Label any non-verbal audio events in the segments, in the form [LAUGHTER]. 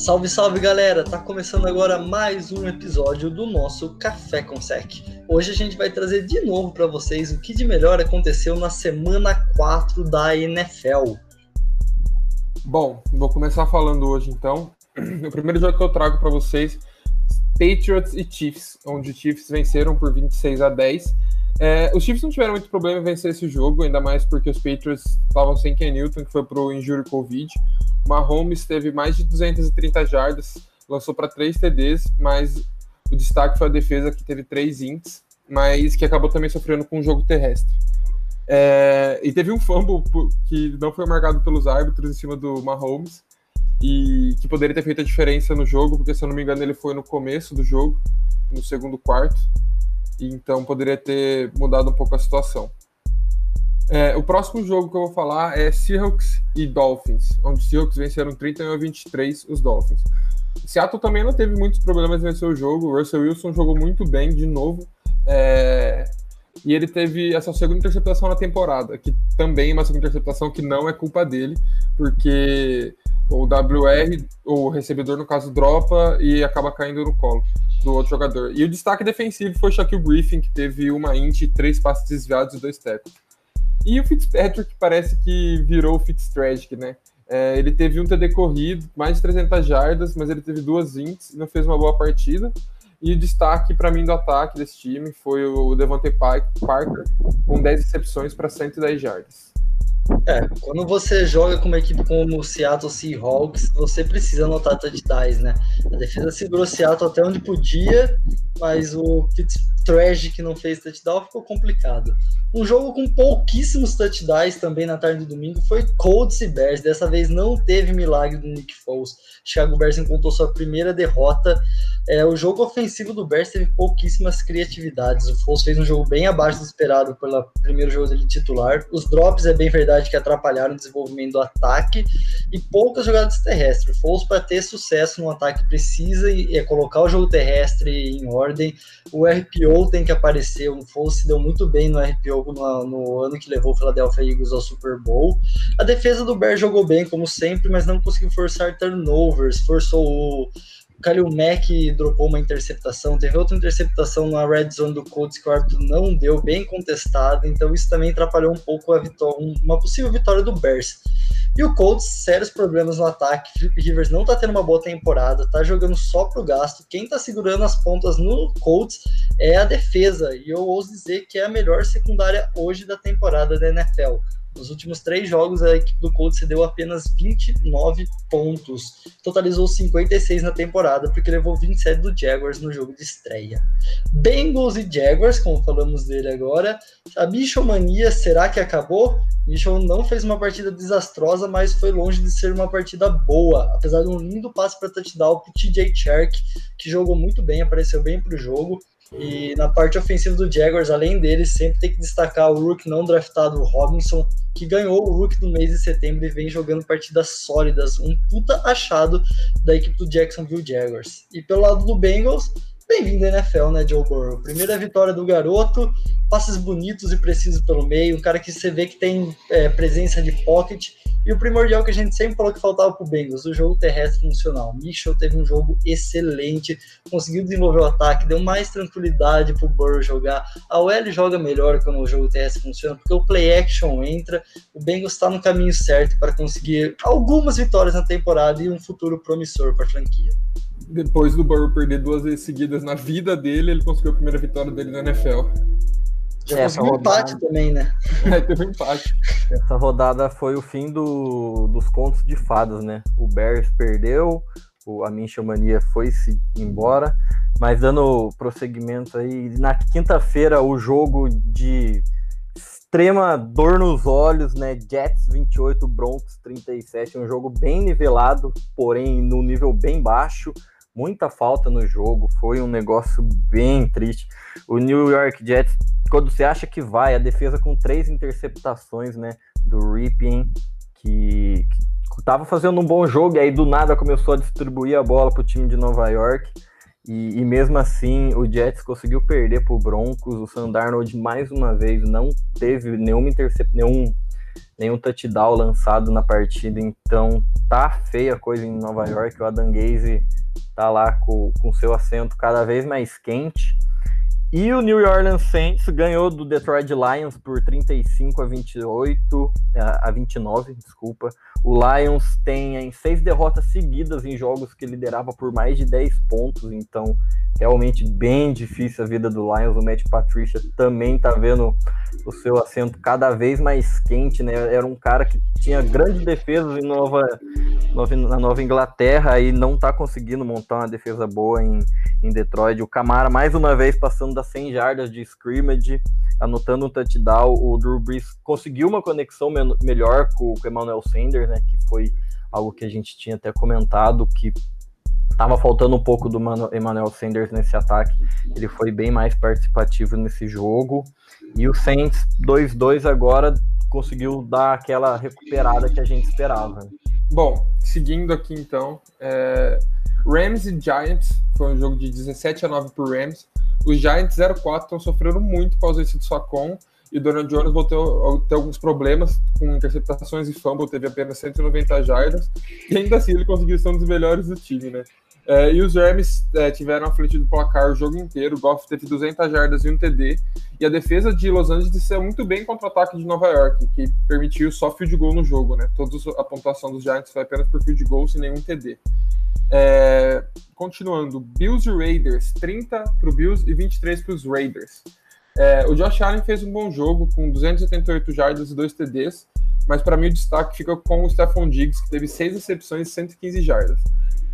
Salve, salve galera! Tá começando agora mais um episódio do nosso Café com Sec. Hoje a gente vai trazer de novo para vocês o que de melhor aconteceu na semana 4 da NFL. Bom, vou começar falando hoje então. [CLEARS THROAT] O primeiro jogo que eu trago para vocês, Patriots e Chiefs, onde os Chiefs venceram por 26 a 10. É, os Chiefs não tiveram muito problema em vencer esse jogo, ainda mais porque os Patriots estavam sem Ken Newton, que foi pro injury Covid. Mahomes teve mais de 230 jardas, lançou para 3 TDs, mas o destaque foi a defesa que teve 3 ints, mas que acabou também sofrendo com o jogo terrestre. É, e teve um fumble que não foi marcado pelos árbitros em cima do Mahomes e que poderia ter feito a diferença no jogo, porque se eu não me engano ele foi no começo do jogo, no segundo quarto, então poderia ter mudado um pouco a situação. É, o próximo jogo que eu vou falar é Seahawks e Dolphins, onde os Seahawks venceram 31 a 23 os Dolphins. Seattle também não teve muitos problemas em vencer o jogo. O Russell Wilson jogou muito bem de novo. É... E ele teve essa segunda interceptação na temporada, que também é uma segunda interceptação que não é culpa dele, porque o WR, o recebedor, no caso, dropa e acaba caindo no colo do outro jogador. E o destaque defensivo foi Shaquille Griffin, que teve uma int, três passes desviados e dois tackles. E o Fitzpatrick parece que virou o Fitztragic, né? É, ele teve um TD corrido, mais de 300 jardas, mas ele teve duas ints e não fez uma boa partida. E o destaque para mim do ataque desse time foi o Devontae Parker, com 10 recepções para 110 jardas. É, quando você joga com uma equipe como o Seattle Seahawks, você precisa anotar touchdowns, né? A defesa segurou o Seattle até onde podia, mas o Fitztragic não fez touchdown, ficou complicado. Um jogo com pouquíssimos touchdowns também na tarde do domingo foi Colts e Bears. Dessa vez não teve milagre do Nick Foles. Chicago Bears encontrou sua primeira derrota. É, o jogo ofensivo do Bears teve pouquíssimas criatividades. O Foles fez um jogo bem abaixo do esperado pelo primeiro jogo dele titular. Os drops é bem verdade que atrapalharam o desenvolvimento do ataque e poucas jogadas terrestres. O Foles para ter sucesso no ataque precisa e, colocar o jogo terrestre em ordem. O RPO tem que aparecer. O Foles se deu muito bem no RPO no, no, ano que levou o Philadelphia Eagles ao Super Bowl. A defesa do Bears jogou bem, como sempre, mas não conseguiu forçar turnovers, forçou o Kalil Mack dropou uma interceptação, teve outra interceptação na red zone do Colts que o árbitro não deu, bem contestado, então isso também atrapalhou um pouco a vitória, uma possível vitória do Bears. E o Colts, sérios problemas no ataque. Felipe Rivers não tá tendo uma boa temporada, tá jogando só pro gasto. Quem tá segurando as pontas no Colts é a defesa. E eu ouso dizer que é a melhor secundária hoje da temporada da NFL. Nos últimos três jogos, a equipe do Colts cedeu apenas 29 pontos. Totalizou 56 na temporada, porque levou 27 do Jaguars no jogo de estreia. Bengals e Jaguars, como falamos dele agora. A Bichomania, será que acabou? Michel não fez uma partida desastrosa, mas foi longe de ser uma partida boa. Apesar de um lindo passe para touchdown para TJ Chark, que jogou muito bem, apareceu bem para o jogo. E na parte ofensiva do Jaguars, além dele, sempre tem que destacar o Rook não draftado, o Robinson, que ganhou o Rook do mês de setembro e vem jogando partidas sólidas. Um puta achado da equipe do Jacksonville Jaguars. E pelo lado do Bengals, bem-vindo à NFL, né, Joe Burrow? Primeira vitória do garoto, passes bonitos e precisos pelo meio, um cara que você vê que tem é, presença de pocket e o primordial que a gente sempre falou que faltava para o Bengals, o jogo terrestre funcional. Mitchell teve um jogo excelente, conseguiu desenvolver o ataque, deu mais tranquilidade para o Burrow jogar. A OL joga melhor quando o jogo terrestre funciona, porque o play action entra. O Bengals está no caminho certo para conseguir algumas vitórias na temporada e um futuro promissor para a franquia. Depois do Burrow perder duas vezes seguidas na vida dele, ele conseguiu a primeira vitória dele na NFL. Já é, essa rodada... empate também, né? [LAUGHS] É, teve um empate. Essa rodada foi o fim do, dos contos de fadas, né? O Bears perdeu, o, a Mincha Mania foi-se embora, mas dando prosseguimento aí, na quinta-feira o jogo de extrema dor nos olhos, né? Jets 28, Broncos 37, um jogo bem nivelado, porém no nível bem baixo muita falta no jogo, foi um negócio bem triste. O New York Jets quando você acha que vai, a defesa com três interceptações, né, do Ripien, que, que tava fazendo um bom jogo, e aí do nada começou a distribuir a bola para o time de Nova York, e, e, mesmo assim o Jets conseguiu perder para o Broncos, o Sam Darnold mais uma vez não teve nenhuma intercep nenhum nenhum touchdown lançado na partida, então tá feia a coisa em Nova York. O Adam Gaze tá lá com, com seu assento cada vez mais quente. E o New Orleans Saints ganhou do Detroit Lions por 35 a 28 a 29, desculpa. O Lions tem seis derrotas seguidas em jogos que liderava por mais de 10 pontos, então realmente bem difícil a vida do Lions. O Matt Patricia também tá vendo o seu assento cada vez mais quente, né? Era um cara que tinha grandes defesas em Nova, na Nova Inglaterra e não tá conseguindo montar uma defesa boa em, em Detroit. O Camara mais uma vez passando das 100 jardas de scrimmage, anotando um touchdown. O Drew Brees conseguiu uma conexão me melhor com, com o Emmanuel Sanders, né? Que foi algo que a gente tinha até comentado que Tava faltando um pouco do Emmanuel Sanders nesse ataque. Ele foi bem mais participativo nesse jogo. E o Saints 2-2 agora conseguiu dar aquela recuperada que a gente esperava. Bom, seguindo aqui então, é... Rams e Giants foi um jogo de 17 a 9 para Rams. Os Giants 0-4 estão sofrendo muito com a ausência do Sacon e o Donald Jones voltou a ter alguns problemas com interceptações e fumble, teve apenas 190 jardas, e ainda assim ele conseguiu ser um dos melhores do time, né? É, e os Rams é, tiveram à frente do placar o jogo inteiro. O Goff teve 200 jardas e um TD. E a defesa de Los Angeles saiu muito bem contra o ataque de Nova York, que permitiu só field goal no jogo, né? Toda a pontuação dos Giants foi apenas por field goal, sem nenhum TD. É, continuando, Bills e Raiders, 30 para o Bills e 23 para os Raiders. É, o Josh Allen fez um bom jogo, com 278 jardas e 2 TDs, mas para mim o destaque fica com o Stephon Diggs, que teve 6 recepções e 115 jardas.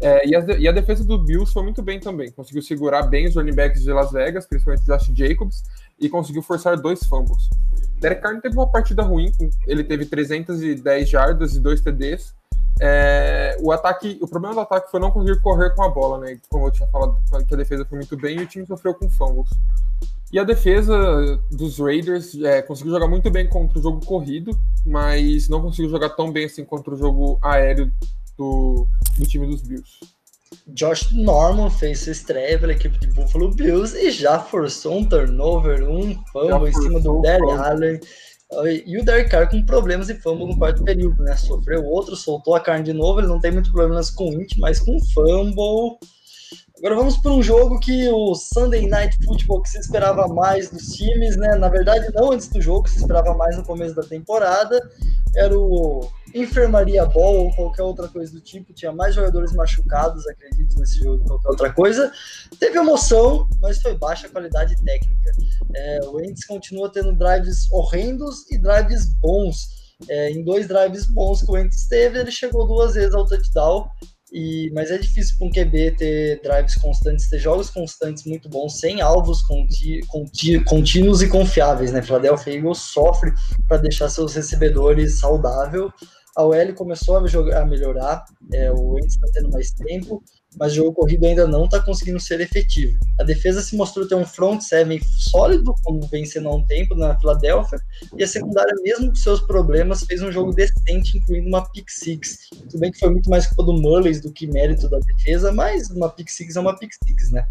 É, e, a, e, a, defesa do Bills foi muito bem também. Conseguiu segurar bem os running backs de Las Vegas, principalmente o Josh Jacobs, e conseguiu forçar dois fumbles. Derek Carr teve uma partida ruim, ele teve 310 jardas e dois TDs. É, o ataque, o problema do ataque foi não conseguir correr com a bola, né? Como eu tinha falado, que a defesa foi muito bem e o time sofreu com fumbles. E a defesa dos Raiders é, conseguiu jogar muito bem contra o jogo corrido, mas não conseguiu jogar tão bem assim contra o jogo aéreo do, do time dos Bills. Josh Norman fez sua estreia pela equipe de Buffalo Bills e já forçou um turnover, um fumble em cima do Derek Allen. E o Derek Carr com problemas de fumble no quarto período, né? Sofreu outro, soltou a carne de novo. Ele não tem muito problemas com int, mas com fumble. Agora vamos para um jogo que o Sunday Night Football que se esperava mais dos times, né? Na verdade, não antes do jogo, se esperava mais no começo da temporada. Era o enfermaria ball ou qualquer outra coisa do tipo. Tinha mais jogadores machucados, acredito, nesse jogo que qualquer outra coisa. Teve emoção, mas foi baixa qualidade técnica. É, o Ents continua tendo drives horrendos e drives bons. É, em dois drives bons que o Ents teve, ele chegou duas vezes ao touchdown. E, mas é difícil para um QB ter drives constantes, ter jogos constantes muito bons, sem alvos conti, conti, contínuos e confiáveis. Né? Philadelphia Eagles sofre para deixar seus recebedores saudáveis a OL começou a, jogar, a melhorar, é, o Ents está tendo mais tempo, mas o jogo corrido ainda não está conseguindo ser efetivo. A defesa se mostrou ter um front seven sólido, como vem sendo há um tempo na Filadélfia, e a secundária, mesmo com seus problemas, fez um jogo decente, incluindo uma pick six. Tudo bem que foi muito mais culpa do Mullins do que mérito da defesa, mas uma pick six é uma pick six, né?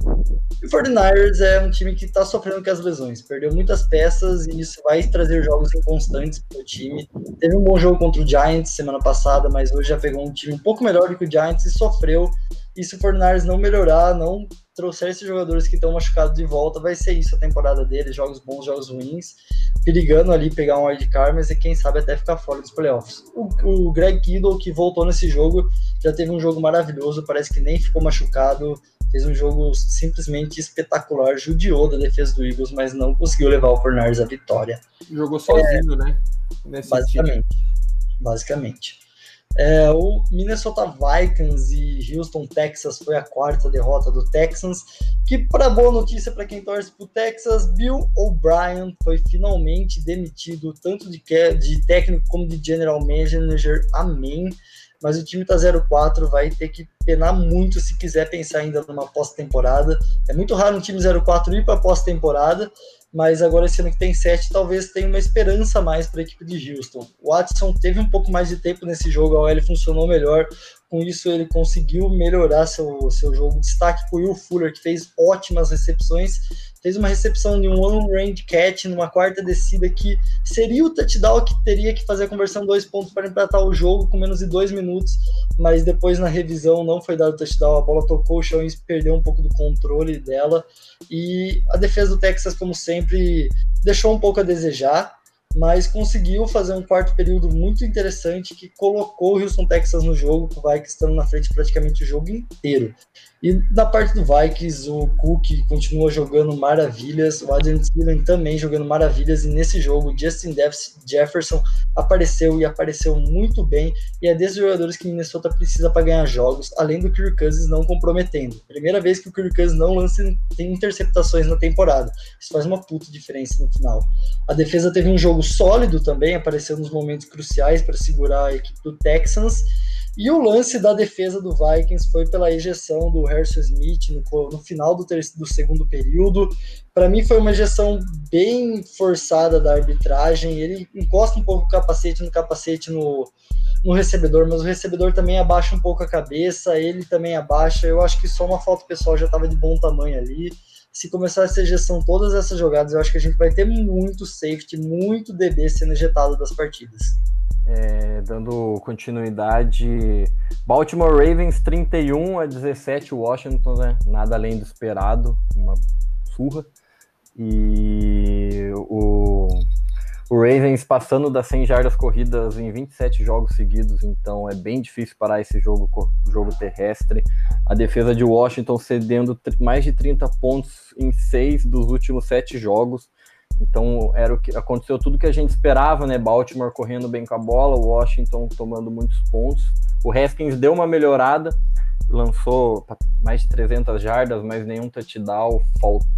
E o 49ers é um time que está sofrendo com as lesões, perdeu muitas peças e isso vai trazer jogos inconstantes para o time. Teve um bom jogo contra o Giants semana passada, mas hoje já pegou um time um pouco melhor do que o Giants e sofreu e se o Fornares não melhorar, não trouxer esses jogadores que estão machucados de volta, vai ser isso a temporada dele, jogos bons, jogos ruins, perigando ali pegar um wildcard, mas e quem sabe até ficar fora dos playoffs. O, o Greg Kittle, que voltou nesse jogo, já teve um jogo maravilhoso, parece que nem ficou machucado, fez um jogo simplesmente espetacular, judiou da defesa do Eagles, mas não conseguiu levar o Fornares à vitória. Jogou sozinho, é, né? Nesse basicamente. Time. Basicamente. É, o Minnesota Vikings e Houston Texas foi a quarta derrota do Texans. Que, para boa notícia para quem torce para o Texas, Bill O'Brien foi finalmente demitido, tanto de, de técnico como de general manager. Amém. Mas o time está 0-4, vai ter que penar muito se quiser pensar ainda numa pós-temporada. É muito raro um time 0-4 ir para pós-temporada mas agora esse ano que tem sete, talvez tenha uma esperança mais para a equipe de Houston. O Watson teve um pouco mais de tempo nesse jogo, a OL funcionou melhor, com isso ele conseguiu melhorar seu, seu jogo. Destaque para o Will Fuller, que fez ótimas recepções, fez uma recepção de um one-range catch numa quarta descida que seria o touchdown que teria que fazer a conversão dois pontos para empatar o jogo com menos de dois minutos, mas depois na revisão não foi dado touchdown, a bola tocou o chão e perdeu um pouco do controle dela. E a defesa do Texas, como sempre, deixou um pouco a desejar mas conseguiu fazer um quarto período muito interessante que colocou o Houston Texas no jogo, com o Vikings estando na frente praticamente o jogo inteiro. E da parte do Vikings, o Cook continua jogando maravilhas, o Adrian Thielen também jogando maravilhas, e nesse jogo Justin Jefferson apareceu e apareceu muito bem, e é desses jogadores que Minnesota precisa para ganhar jogos, além do Kirk Cousins não comprometendo. Primeira vez que o Kirk Cousins não lança interceptações na temporada. Isso faz uma puta diferença no final. A defesa teve um jogo sólido também, apareceu nos momentos cruciais para segurar a equipe do Texans, e o lance da defesa do Vikings foi pela ejeção do Harrison Smith no, no final do, do segundo período. Para mim foi uma ejeção bem forçada da arbitragem. Ele encosta um pouco o capacete no capacete no, no recebedor, mas o recebedor também abaixa um pouco a cabeça, ele também abaixa. Eu acho que só uma falta pessoal já estava de bom tamanho ali. Se começar essa ejeção, todas essas jogadas, eu acho que a gente vai ter muito safety, muito DB sendo ejetado das partidas. É, dando continuidade, Baltimore Ravens 31 a 17, Washington, né? Nada além do esperado, uma surra. E o, o Ravens passando das 100 jardas corridas em 27 jogos seguidos, então é bem difícil parar esse jogo, jogo terrestre. A defesa de Washington cedendo mais de 30 pontos em 6 dos últimos 7 jogos. Então era o que aconteceu tudo que a gente esperava, né? Baltimore correndo bem com a bola, Washington tomando muitos pontos. O Haskins deu uma melhorada, lançou mais de 300 jardas, mas nenhum touchdown,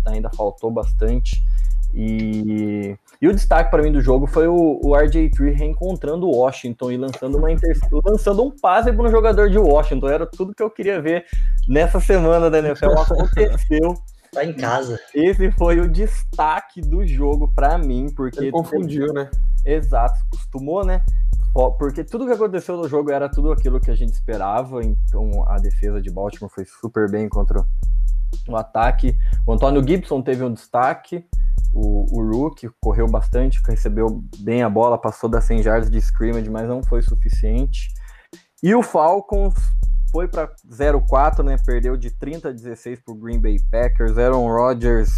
ainda faltou bastante. E, e o destaque para mim do jogo foi o, o RJ3 reencontrando o Washington e lançando, uma lançando um passe para um jogador de Washington. Era tudo que eu queria ver nessa semana da NFL. Aconteceu. Tá em casa. Esse foi o destaque do jogo para mim, porque. Ele confundiu, né? Exato, costumou, né? Porque tudo que aconteceu no jogo era tudo aquilo que a gente esperava, então a defesa de Baltimore foi super bem contra o ataque. O Antônio Gibson teve um destaque, o, o Rook correu bastante, recebeu bem a bola, passou das 100 yards de scrimmage, mas não foi suficiente. E o Falcons foi para 0-4, né? Perdeu de 30 a 16 para o Green Bay Packers. Aaron Rodgers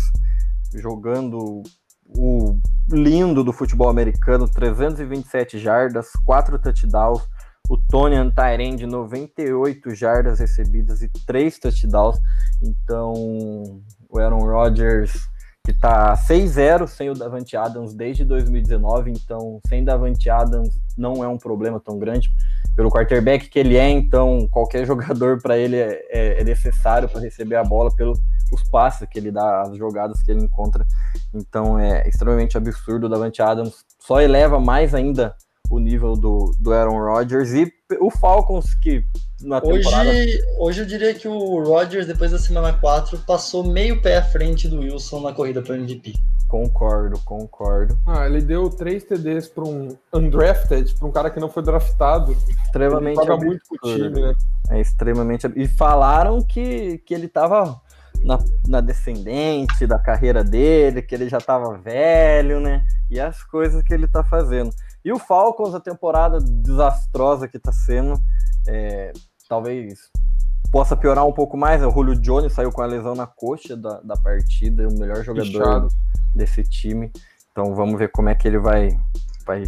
jogando o lindo do futebol americano, 327 jardas, 4 touchdowns. O Tony Tyrande, 98 jardas recebidas e 3 touchdowns. Então, o Aaron Rodgers, que tá 6-0 sem o Davante Adams desde 2019. Então, sem Davante Adams não é um problema tão grande pelo quarterback que ele é, então qualquer [LAUGHS] jogador para ele é, é, é necessário para receber a bola pelos passes que ele dá, as jogadas que ele encontra. Então é extremamente absurdo. O Davante Adams só eleva mais ainda o nível do, do Aaron Rodgers e o Falcons que na temporada... Hoje, hoje eu diria que o Rodgers, depois da semana 4, passou meio pé à frente do Wilson na corrida para MVP. Concordo, concordo. Ah, ele deu três TDs para um undrafted, para um cara que não foi draftado. Extremamente. Ele paga muito pro time, né? É extremamente. E falaram que, que ele tava na, na descendente da carreira dele, que ele já tava velho, né? E as coisas que ele tá fazendo. E o Falcons, a temporada desastrosa que tá sendo, é, talvez possa piorar um pouco mais. O Julio Jones saiu com a lesão na coxa da, da partida, o melhor jogador. Fechado desse time. Então vamos ver como é que ele vai, vai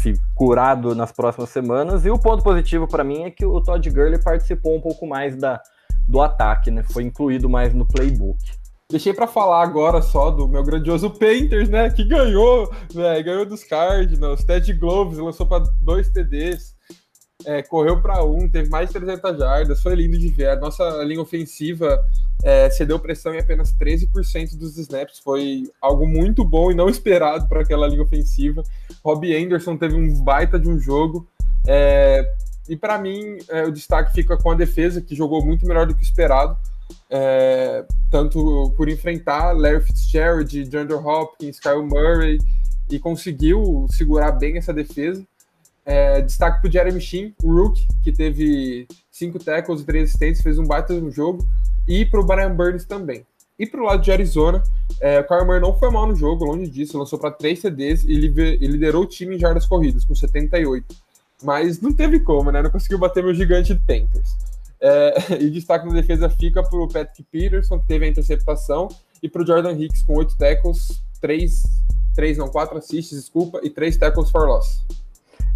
se curar nas próximas semanas. E o ponto positivo para mim é que o Todd Gurley participou um pouco mais da, do ataque, né? Foi incluído mais no playbook. Deixei para falar agora só do meu grandioso Painters, né? Que ganhou, né? Ganhou dos Cardinals, Ted Gloves lançou para dois TDs é, correu para um, teve mais de 300 jardas, foi lindo de ver. A nossa linha ofensiva é, cedeu pressão em apenas 13% dos snaps, foi algo muito bom e não esperado para aquela linha ofensiva. Robbie Anderson teve um baita de um jogo. É, e para mim, é, o destaque fica com a defesa, que jogou muito melhor do que esperado. É, tanto por enfrentar Larry Fitzgerald, DeAndre Hopkins, Kyle Murray, e conseguiu segurar bem essa defesa. É, destaque para o Jeremy Sheen, o Rook, que teve cinco tackles e três assistentes, fez um baita no jogo, e para o Brian Burns também. E pro lado de Arizona, é, o Kyler Murray não foi mal no jogo, longe disso, lançou para 3 CDs e liderou o time em jardas corridas, com 78. Mas não teve como, né? Não conseguiu bater meu gigante Panthers. É, [LAUGHS] e destaque na defesa fica para o Patrick Peterson, que teve a interceptação, e para o Jordan Hicks, com 8 tackles, 3, 3 não, 4 assists, desculpa, e 3 tackles for loss.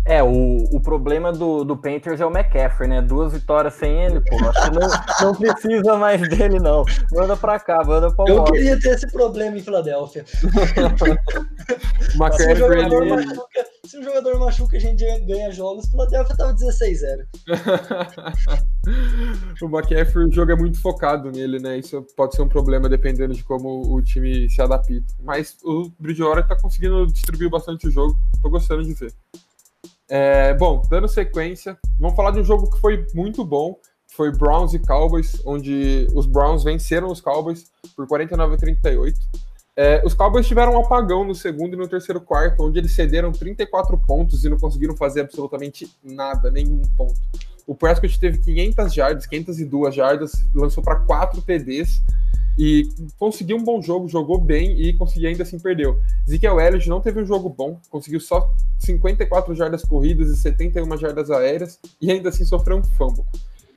É, o, o problema do, do Panthers é o McCaffrey, né? Duas vitórias sem ele, pô. Acho que não, não precisa mais dele, não. Manda pra cá, manda pra Eu queria ter esse problema em Filadélfia. [LAUGHS] [LAUGHS] se, jogador ele... machuca, se um jogador machuca, a gente ganha jogos. Filadélfia tava 16-0. [LAUGHS] o McCaffrey, o jogo é muito focado nele, né? Isso pode ser um problema dependendo de como o time se adapta. Mas o Bridgewater tá conseguindo distribuir bastante o jogo. Tô gostando de ver. É, bom, dando sequência, vamos falar de um jogo que foi muito bom. Foi Browns e Cowboys, onde os Browns venceram os Cowboys por 49 a 38. É, os Cowboys tiveram um apagão no segundo e no terceiro quarto, onde eles cederam 34 pontos e não conseguiram fazer absolutamente nada, nenhum ponto. O Prescott teve 500 jardas, 502 jardas, lançou para 4 TDs e conseguiu um bom jogo, jogou bem e conseguiu ainda assim perdeu. Ezekiel Elliott não teve um jogo bom, conseguiu só 54 jardas corridas e 71 jardas aéreas e ainda assim sofreu um fumble.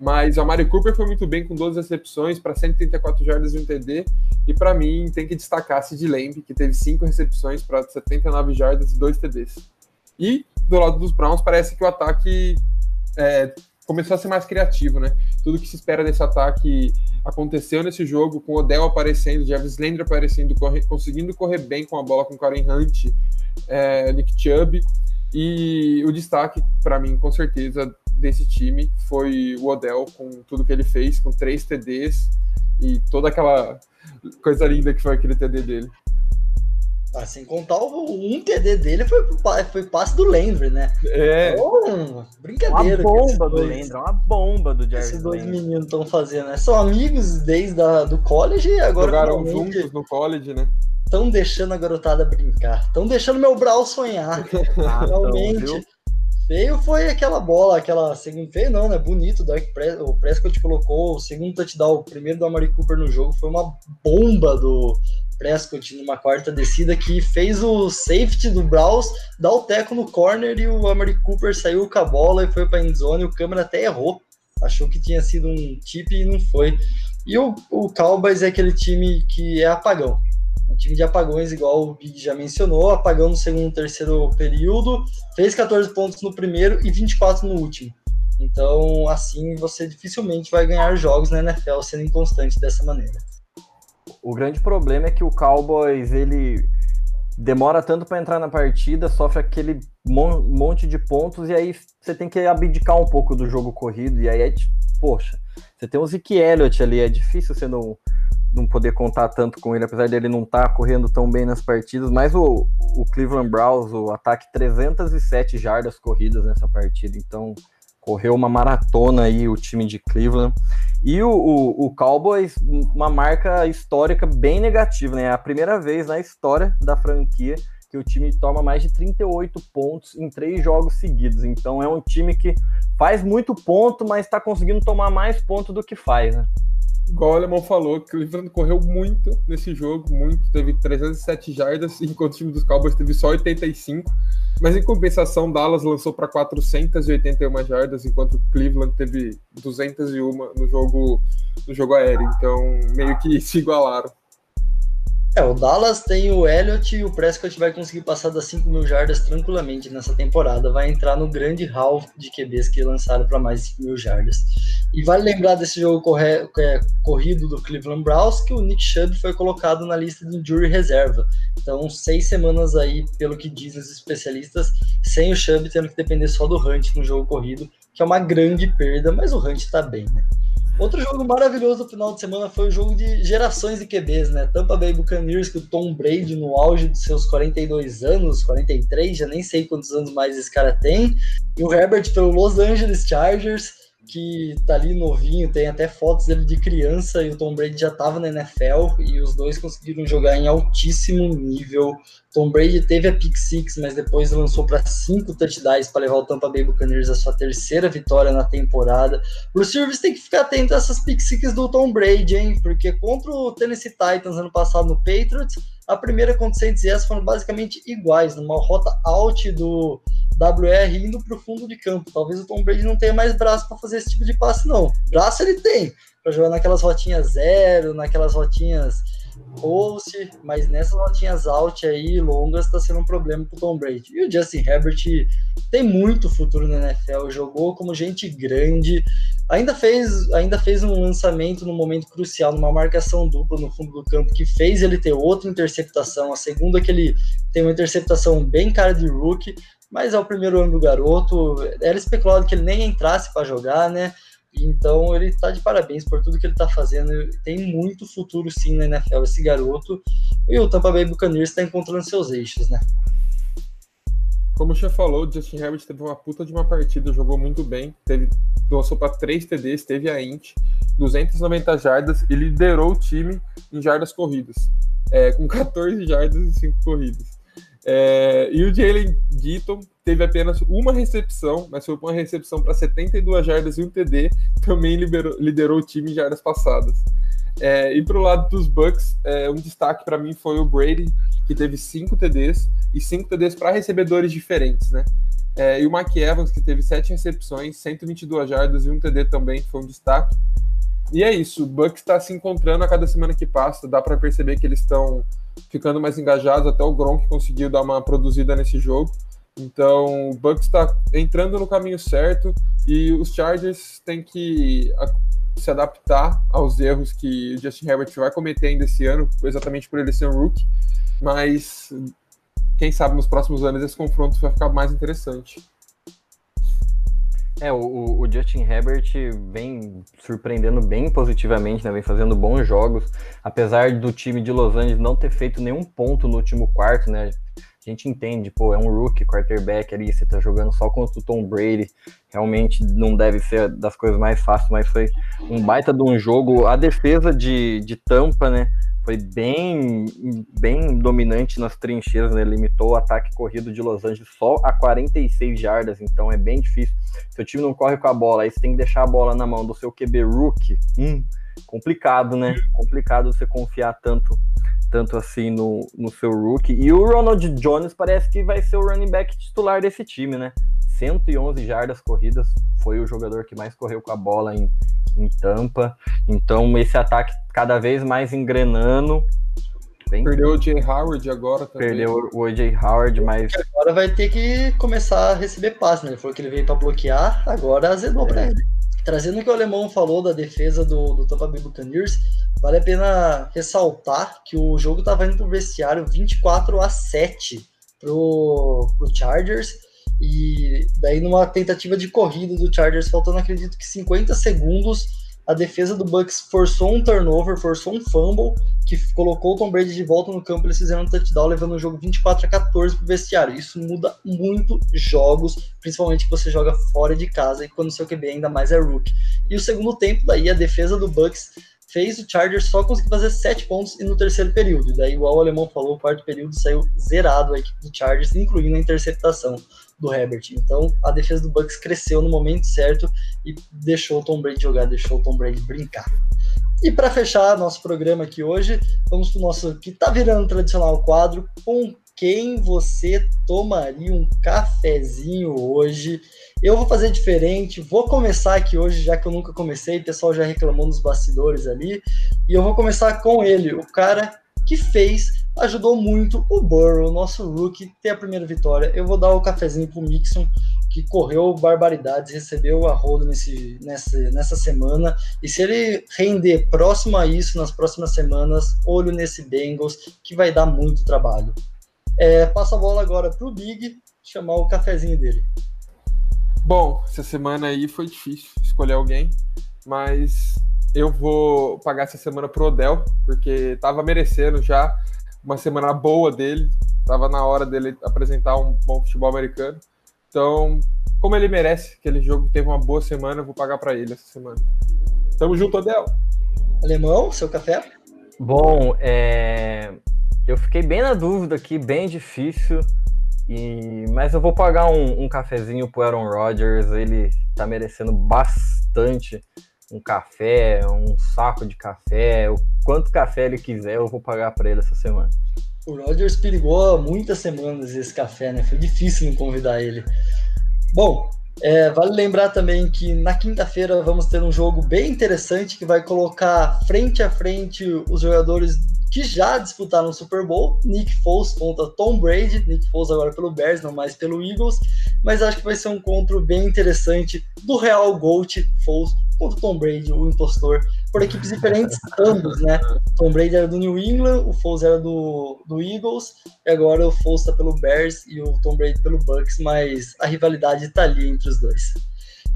Mas a Mari Cooper foi muito bem com 12 recepções para 134 jardas e um TD. E para mim tem que destacar Sid Lamb, que teve 5 recepções para 79 jardas e 2 TDs. E do lado dos Browns parece que o ataque é, começou a ser mais criativo, né? Tudo que se espera desse ataque aconteceu nesse jogo, com Odell aparecendo, Jarvis Landry aparecendo, corre, conseguindo correr bem com a bola com Karen Hunt, é, Nick Chubb. E o destaque, para mim, com certeza, desse time foi o Odell, com tudo que ele fez, com três TDs e toda aquela coisa linda que foi aquele TD dele. Ah, sem contar o um TD dele foi, foi passe do Landry, né? É. Então, brincadeira. Uma bomba do Landry, uma bomba do Jarvis Esses dois Landry. meninos estão fazendo, né? São amigos desde a, do college e agora Jogaram juntos no college, né? Estão deixando a garotada brincar. Estão deixando meu Brawl sonhar. [LAUGHS] Ah, Realmente. Feio foi aquela bola, aquela segundo feio não, né? Bonito, Dark Press, o Prescott colocou o segundo touchdown, o primeiro do Amari Cooper no jogo, foi uma bomba do Prescott numa quarta descida que fez o safety do Browns dar o teco no corner e o Amari Cooper saiu com a bola e foi para endzone, o câmera até errou, achou que tinha sido um tip e não foi. E o, o Cowboys é aquele time que é apagão. Um time de apagões, igual o Big já mencionou, apagão no segundo terceiro período, fez 14 pontos no primeiro e 24 no último. Então, assim, você dificilmente vai ganhar jogos na NFL sendo inconstante dessa maneira. O grande problema é que o Cowboys, ele demora tanto para entrar na partida, sofre aquele monte de pontos e aí você tem que abdicar um pouco do jogo corrido e aí é, poxa, você tem o Zeke Elliott ali, é difícil você não não poder contar tanto com ele, apesar dele não estar tá correndo tão bem nas partidas, mas o, o Cleveland Browns, o ataque 307 jardas corridas nessa partida, então correu uma maratona aí o time de Cleveland. E o, o, o, Cowboys, uma marca histórica bem negativa, né? É a primeira vez na história da franquia que o time toma mais de 38 pontos em três jogos seguidos. Então é um time que faz muito ponto, mas está conseguindo tomar mais ponto do que faz, né? Igual o Alemão falou, Cleveland correu muito nesse jogo, muito, teve 307 jardas, [LAUGHS] enquanto o time dos Cowboys teve só 85. Mas em compensação, Dallas lançou para 481 jardas, enquanto Cleveland teve 201 no jogo no jogo aéreo. Então, meio que [LAUGHS] se igualaram. É, o Dallas tem o Elliott e o Prescott vai conseguir passar das 5 mil jardas tranquilamente nessa temporada. Vai entrar no grande hall de QBs que lançaram para mais de 5 mil jardas. E vale lembrar desse jogo corre, é, corrido do Cleveland Browns que o Nick Chubb foi colocado na lista de injury reserva. Então, seis semanas aí, pelo que dizem os especialistas, sem o Chubb tendo que depender só do Hunt no jogo corrido, que é uma grande perda, mas o Hunt tá bem, né? Outro jogo maravilhoso do final de semana foi o jogo de gerações de QBs, né? Tampa Bay Buccaneers com o Tom Brady no auge de seus 42 anos, 43, já nem sei quantos anos mais esse cara tem, e o Herbert pelo Los Angeles Chargers, que tá ali novinho, tem até fotos dele de criança e o Tom Brady já estava na NFL e os dois conseguiram jogar em altíssimo nível. Tom Brady teve a pick six, mas depois lançou para cinco touchdowns para levar o Tampa Bay Buccaneers a sua terceira vitória na temporada. O Silvers tem que ficar atento a essas pick six do Tom Brady, hein? Porque contra o Tennessee Titans ano passado no Patriots, a primeira e essa foram basicamente iguais, numa rota out do WR indo para o fundo de campo. Talvez o Tom Brady não tenha mais braço para fazer esse tipo de passe, não. Braço ele tem, para jogar naquelas rotinhas zero, naquelas rotinhas post, mas nessas rotinhas out aí, longas, está sendo um problema para o Tom Brady. E o Justin Herbert tem muito futuro na NFL, jogou como gente grande, ainda fez, ainda fez um lançamento no momento crucial, numa marcação dupla no fundo do campo, que fez ele ter outra interceptação, a segunda que ele tem uma interceptação bem cara de rookie, mas é o primeiro ano do garoto. Era especulado que ele nem entrasse para jogar, né? Então ele está de parabéns por tudo que ele está fazendo. Tem muito futuro sim na NFL esse garoto. E o Tampa Bay Buccaneers está encontrando seus eixos, né? Como Chef falou, o Justin Herbert teve uma puta de uma partida, jogou muito bem, teve lançou para 3 TDs, teve a int, 290 jardas e liderou o time em jardas corridas, é, com 14 jardas e 5 corridas. É, e o Jalen Gitton teve apenas uma recepção, mas foi uma recepção para 72 jardas e um TD, também liberou, liderou o time em jardas passadas. É, e para o lado dos Bucks, é, um destaque para mim foi o Brady, que teve 5 TDs e 5 TDs para recebedores diferentes, né? É, e o Mike Evans, que teve 7 recepções, 122 jardas e um TD também, foi um destaque. E é isso, o Bucks está se encontrando a cada semana que passa, dá para perceber que eles estão ficando mais engajados, até o Gronk conseguiu dar uma produzida nesse jogo. Então, o Bucks está entrando no caminho certo e os Chargers têm que se adaptar aos erros que o Justin Herbert vai cometer ainda esse ano, exatamente por ele ser um rookie. Mas quem sabe nos próximos anos esse confronto vai ficar mais interessante. É, o, o, Justin Herbert vem surpreendendo bem positivamente, né? Vem fazendo bons jogos, apesar do time de Los Angeles não ter feito nenhum ponto no último quarto, né? A gente entende, pô, é um rookie quarterback ali, você tá jogando só contra o Tom Brady, realmente não deve ser das coisas mais fáceis, mas foi um baita de um jogo. A defesa de, de Tampa, né? foi bem, bem dominante nas trincheiras, né? Limitou o ataque corrido de Los Angeles só a 46 jardas, então é bem difícil. Seu time não corre com a bola, aí você tem que deixar a bola na mão do seu QB rookie. Hum, complicado, né? Complicado você confiar tanto tanto assim no, no seu rookie. E o Ronald Jones parece que vai ser o running back titular desse time, né? 111 jardas corridas, foi o jogador que mais correu com a bola em, em Tampa. Então, esse ataque cada vez mais engrenando. Bem... Perdeu o Jay Howard agora também. Perdeu o Jay Howard, mas. Agora vai ter que começar a receber passe, né? Ele falou que ele veio para bloquear, agora azedou é. para ele. Trazendo o que o alemão falou da defesa do, do Tampa Bay Buccaneers, vale a pena ressaltar que o jogo estava indo para o vestiário 24 a 7 pro, pro Chargers. E daí, numa tentativa de corrida do Chargers, faltando acredito que 50 segundos, a defesa do Bucks forçou um turnover, forçou um fumble, que colocou o Tom Brady de volta no campo. Eles fizeram um touchdown, levando o jogo 24 a 14 para o vestiário. Isso muda muito jogos, principalmente que você joga fora de casa e quando seu QB ainda mais é rookie. E o segundo tempo, daí, a defesa do Bucks fez o Chargers só conseguir fazer sete pontos e no terceiro período. Daí, igual o alemão falou, o quarto período saiu zerado a equipe do Chargers, incluindo a interceptação do Herbert. Então, a defesa do Bucks cresceu no momento certo e deixou o Tom Brady jogar, deixou o Tom Brady brincar. E para fechar nosso programa aqui hoje, vamos para o nosso que está virando tradicional quadro com quem você tomaria um cafezinho hoje. Eu vou fazer diferente, vou começar aqui hoje, já que eu nunca comecei, o pessoal já reclamou nos bastidores ali, e eu vou começar com ele, o cara que fez ajudou muito o Burrow, nosso rookie, ter a primeira vitória. Eu vou dar o cafezinho pro Mixon, que correu barbaridades, recebeu a roda nesse, nessa, nessa semana. E se ele render próximo a isso nas próximas semanas, olho nesse Bengals, que vai dar muito trabalho. É, passa a bola agora pro Big, chamar o cafezinho dele. Bom, essa semana aí foi difícil escolher alguém, mas eu vou pagar essa semana pro Odell, porque tava merecendo já uma semana boa dele, estava na hora dele apresentar um bom futebol americano. Então, como ele merece. Aquele jogo teve uma boa semana, eu vou pagar para ele essa semana. Tamo junto, Adel. Alemão, seu café? Bom, é... eu fiquei bem na dúvida aqui, bem difícil. E... Mas eu vou pagar um, um cafezinho pro Aaron Rodgers. Ele tá merecendo bastante um café, um saco de café, o quanto café ele quiser, eu vou pagar para ele essa semana. O Rodgers perigou muitas semanas esse café, né? Foi difícil não convidar ele. Bom, é, vale lembrar também que na quinta-feira vamos ter um jogo bem interessante que vai colocar frente a frente os jogadores que já disputaram o Super Bowl, Nick Foles contra Tom Brady, Nick Foles agora pelo Bears, não mais pelo Eagles, mas acho que vai ser um encontro bem interessante do Real Gold Foles contra Tom Brady, o impostor, por equipes diferentes, ambos, né? Tom Brady era do New England, o Foles era do, do Eagles, e agora o Foles está pelo Bears e o Tom Brady pelo Bucks, mas a rivalidade está ali entre os dois.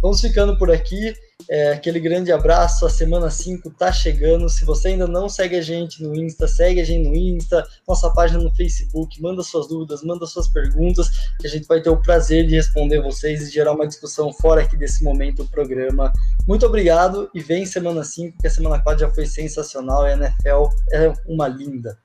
Vamos ficando por aqui. É, aquele grande abraço, a semana 5 tá chegando. Se você ainda não segue a gente no Insta, segue a gente no Insta, nossa página no Facebook, manda suas dúvidas, manda suas perguntas, que a gente vai ter o prazer de responder vocês e gerar uma discussão fora aqui desse momento do programa. Muito obrigado e vem semana 5, que a semana 4 já foi sensacional a NFL é uma linda.